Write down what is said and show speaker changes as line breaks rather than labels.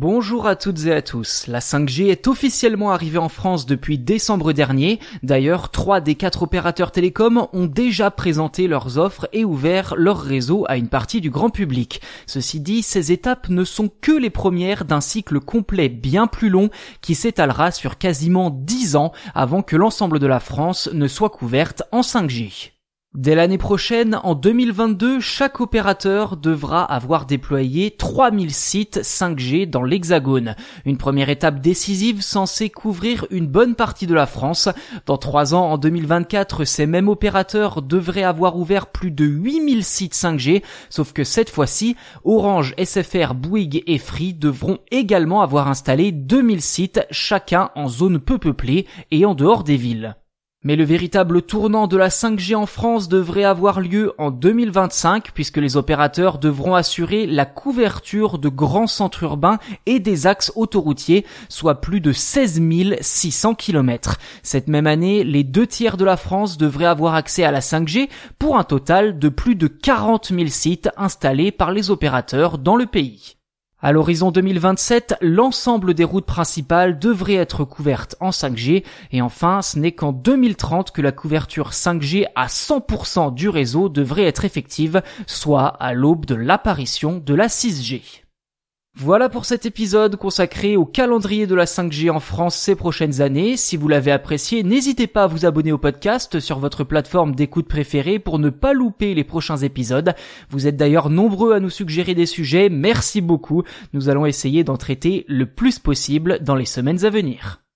Bonjour à toutes et à tous. La 5G est officiellement arrivée en France depuis décembre dernier. D'ailleurs, trois des quatre opérateurs télécoms ont déjà présenté leurs offres et ouvert leur réseau à une partie du grand public. Ceci dit, ces étapes ne sont que les premières d'un cycle complet bien plus long qui s'étalera sur quasiment 10 ans avant que l'ensemble de la France ne soit couverte en 5G. Dès l'année prochaine, en 2022, chaque opérateur devra avoir déployé 3000 sites 5G dans l'Hexagone. Une première étape décisive censée couvrir une bonne partie de la France. Dans trois ans, en 2024, ces mêmes opérateurs devraient avoir ouvert plus de 8000 sites 5G, sauf que cette fois-ci, Orange, SFR, Bouygues et Free devront également avoir installé 2000 sites, chacun en zone peu peuplée et en dehors des villes. Mais le véritable tournant de la 5G en France devrait avoir lieu en 2025 puisque les opérateurs devront assurer la couverture de grands centres urbains et des axes autoroutiers, soit plus de 16 600 km. Cette même année, les deux tiers de la France devraient avoir accès à la 5G pour un total de plus de 40 000 sites installés par les opérateurs dans le pays. À l'horizon 2027, l'ensemble des routes principales devrait être couvertes en 5G et enfin, ce n'est qu'en 2030 que la couverture 5G à 100% du réseau devrait être effective, soit à l'aube de l'apparition de la 6G. Voilà pour cet épisode consacré au calendrier de la 5G en France ces prochaines années. Si vous l'avez apprécié, n'hésitez pas à vous abonner au podcast sur votre plateforme d'écoute préférée pour ne pas louper les prochains épisodes. Vous êtes d'ailleurs nombreux à nous suggérer des sujets, merci beaucoup. Nous allons essayer d'en traiter le plus possible dans les semaines à venir.